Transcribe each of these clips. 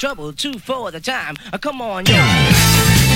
Trouble, two for the time. Uh, come on, yo.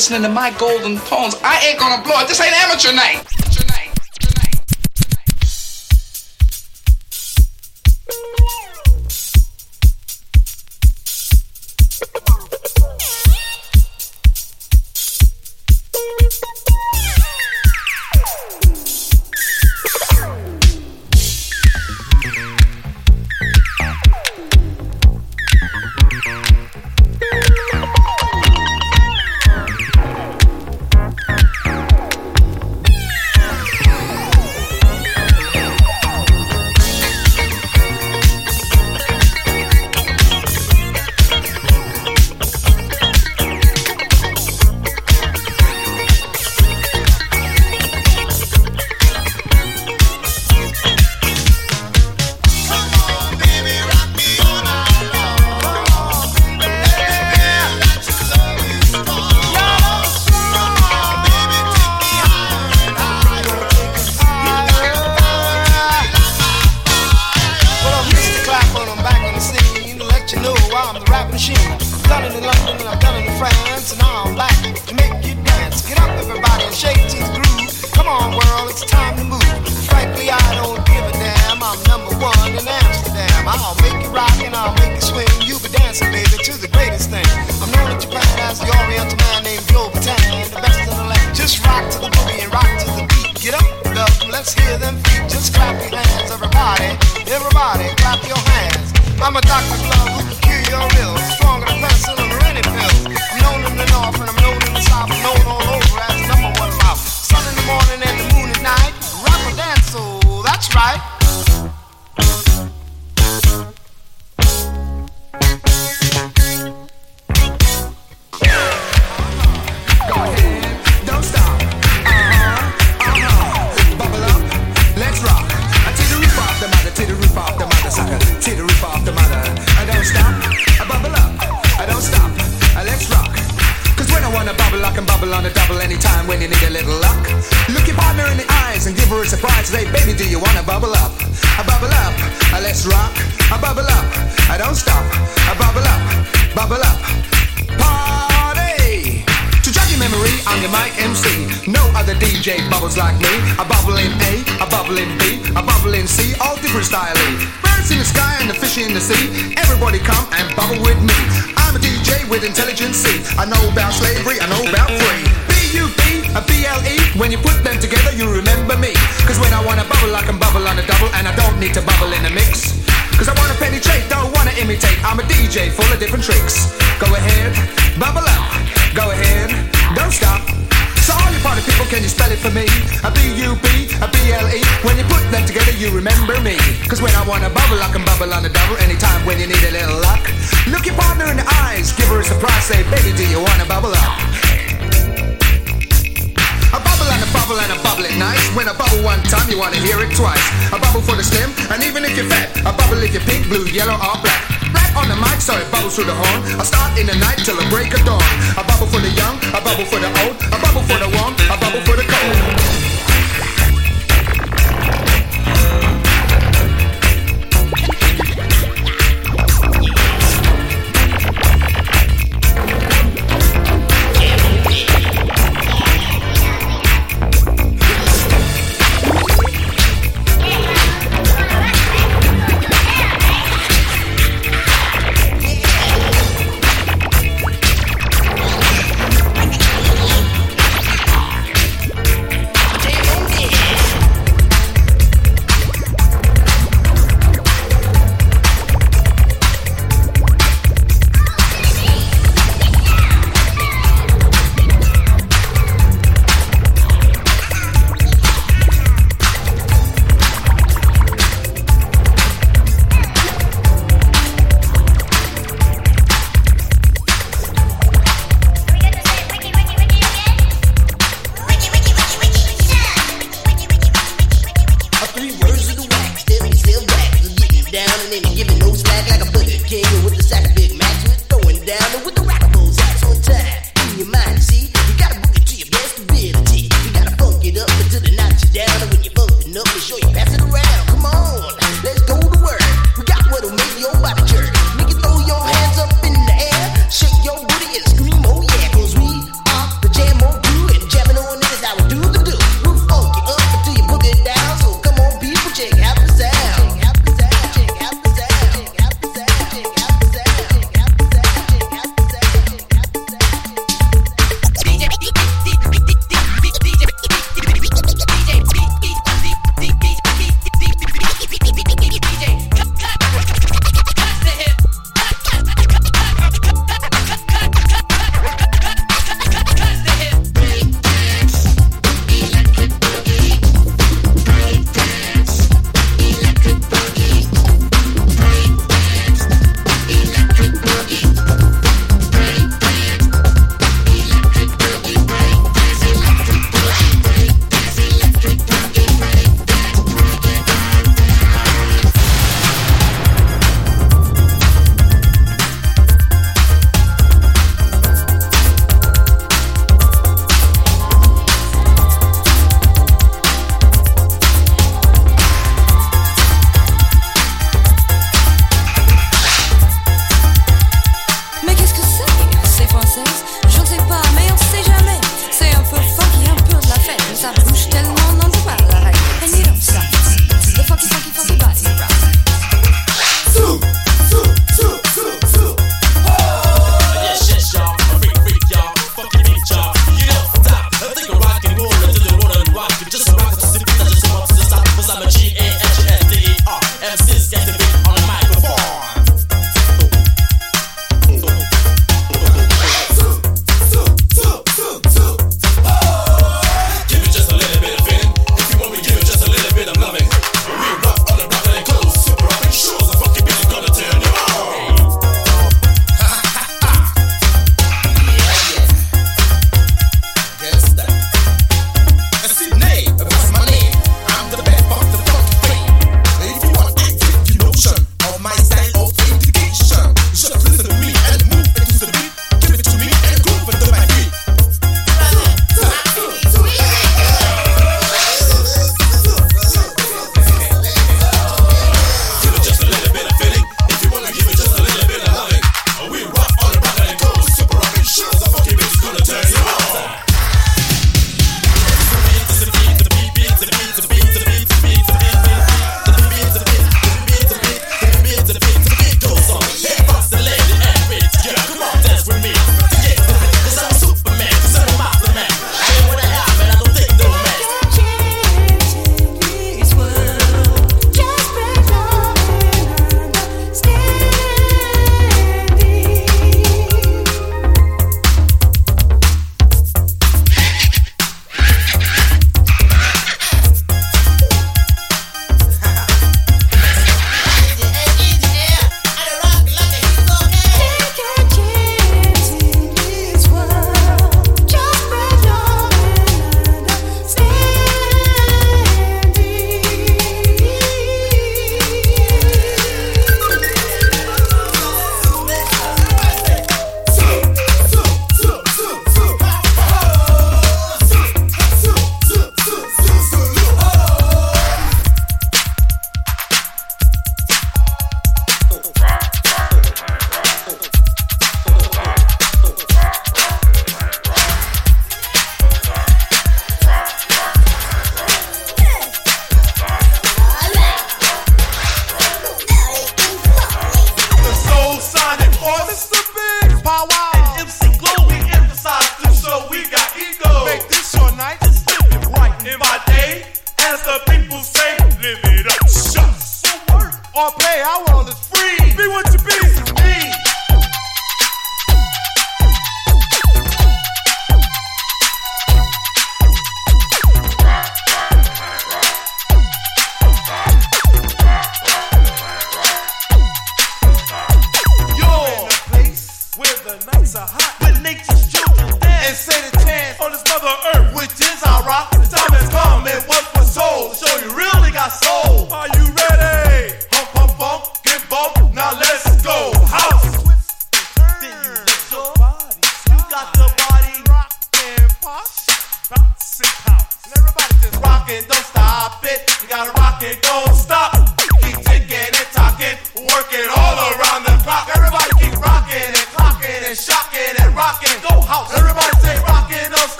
Listening to my golden tones. I ain't gonna blow it. This ain't amateur night. Amateur night. I'm your mic MC. No other DJ bubbles like me. I bubble in A, I bubble in B, I bubble in C, all different styling. Birds in the sky and the fish in the sea. Everybody come and bubble with me. I'm a DJ with intelligence. I know about slavery, I know about free. B-U-B, a B-L-E. When you put them together, you remember me. Cause when I wanna bubble, I can bubble on a double, and I don't need to bubble in a mix. Cause I wanna penetrate, don't wanna imitate. I'm a DJ full of different tricks. Go ahead, bubble up. Go ahead, don't stop. So all you party people, can you spell it for me? A B-U-B, a B-L-E. When you put them together, you remember me. Cause when I wanna bubble, I can bubble on a double. Anytime when you need a little luck. Look your partner in the eyes, give her a surprise. Say, baby, do you wanna bubble up? A bubble and a bubble and a bubble it nice. When I bubble one time, you wanna hear it twice. A bubble for the slim, and even if you're fat. A bubble if you're pink, blue, yellow, or black. Black on the mic, so it bubbles through the horn. I start in the night till the break of dawn. A bubble for the young, a bubble for the old, a bubble for the warm, a bubble for the cold.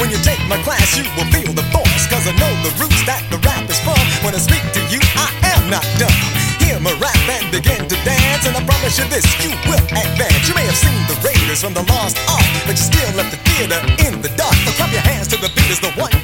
When you take my class, you will feel the force. Cause I know the roots that the rap is from. When I speak to you, I am not dumb. Hear my rap and begin to dance. And I promise you this, you will advance. You may have seen the Raiders from the Lost Ark, but you still left the theater in the dark. So clap your hands to the beat is the one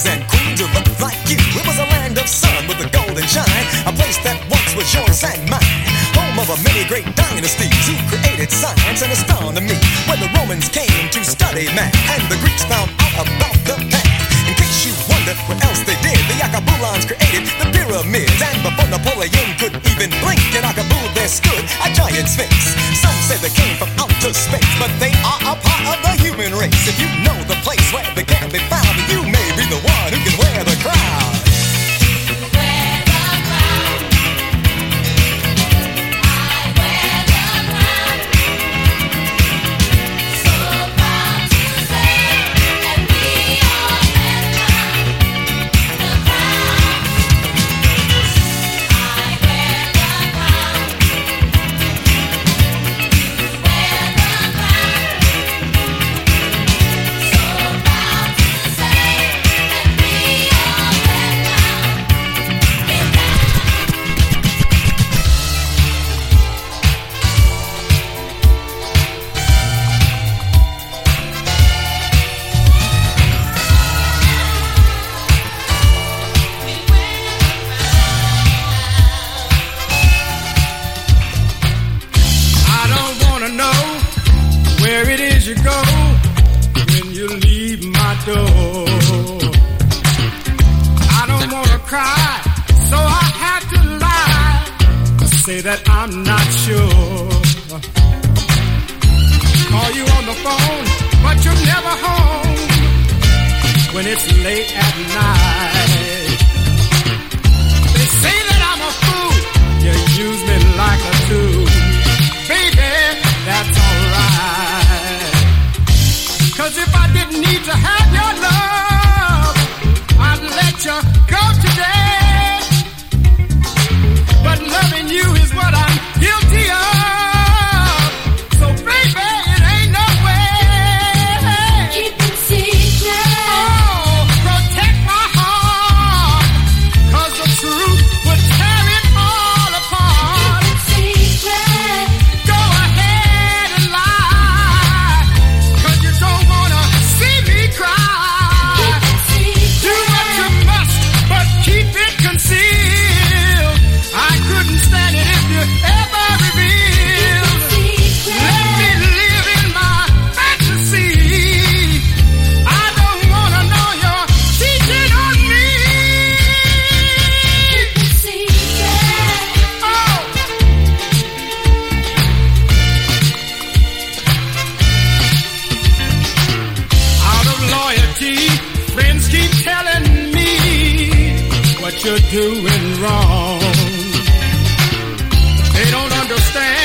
kings and queens who looked like you. It was a land of sun with a golden shine, a place that once was yours and mine. Home of a many great dynasties who created science and astronomy. When the Romans came to study math, and the Greeks found out about the path. In case you wonder what else they did, the Akabulans created the pyramids. And before Napoleon could even blink, in Akabul there stood a giant sphinx. Some say they came from outer space, but they are a part of the human race. If you know the place where they can be found, that I'm not sure. Call you on the phone, but you're never home when it's late at night. They say that I'm a fool, you use me like a tool baby, that's alright. Cause if I didn't need to have understand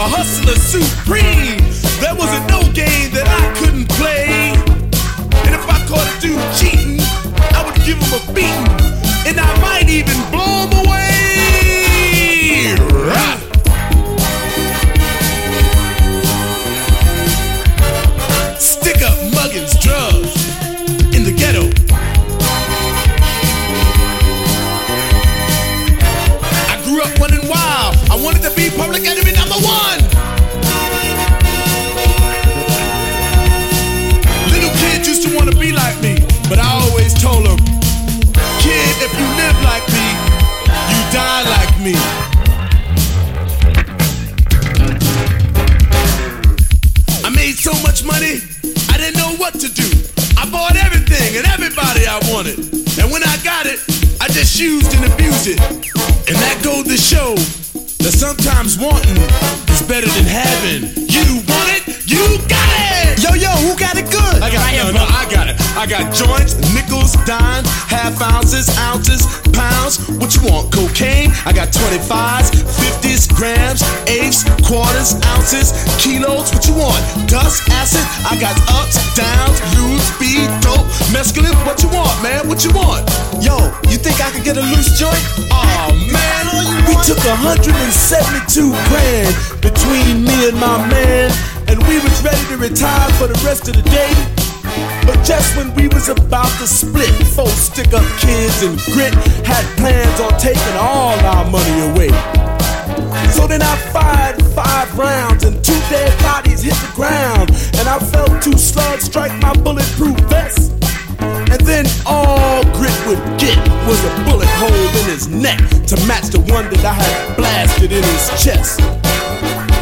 a hustler supreme. There wasn't no game that I couldn't play. And if I caught a dude cheating, I would give him a beating. I. And when I got it, I just used and abused it. And that goes to show that sometimes wanting is better than having. You want it, got it! Yo, yo, who got it good? I got it. No, no, I got it. I got joints, nickels, dimes, half ounces, ounces, pounds. What you want? Cocaine? I got 25s, 50s, grams, eighths, quarters, ounces, kilos. What you want? Dust, acid? I got ups, downs, loose, speed, dope, mescaline. What you want, man? What you want? Yo, you think I could get a loose joint? Oh man, all you want. we took 172 grand between me and my man, and we was ready to retire for the rest of the day. But just when we was about to split, four stick up kids and grit had plans on taking all our money away. So then I fired five rounds and two dead bodies hit the ground. And I felt two slugs strike my bulletproof vest. And then all grit would get was a bullet hole in his neck to match the one that I had blasted in his chest.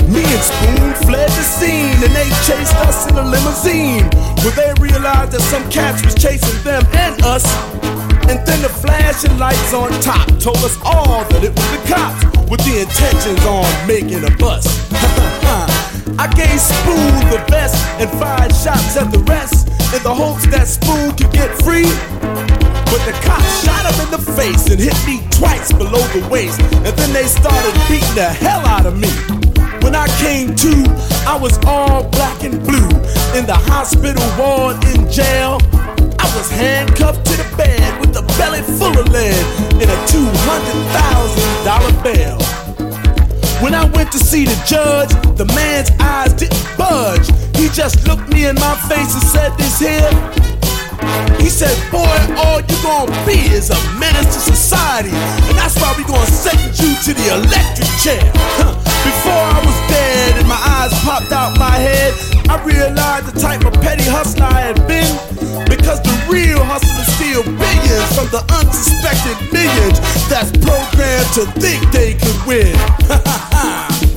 Me and Spoon fled the scene and they chased us in a limousine. Where they realized that some cats was chasing them and us. And then the flashing lights on top told us all that it was the cops with the intentions on making a bust. I gave Spoon the best and fired shots at the rest in the hopes that Spoon could get free. But the cops shot him in the face and hit me twice below the waist. And then they started beating the hell out of me. When I came to, I was all black and blue. In the hospital ward in jail. I was handcuffed to the bed with a belly full of lead and a $200,000 bail. When I went to see the judge, the man's eyes didn't budge. He just looked me in my face and said this here. He said, boy, all you gonna be is a menace to society. And that's why we gonna sentence you to the electric chair. Before I was dead and my eyes popped out my head, I realized the type of petty hustler I had been. Because the real hustlers steal billions from the unsuspected millions that's programmed to think they could win.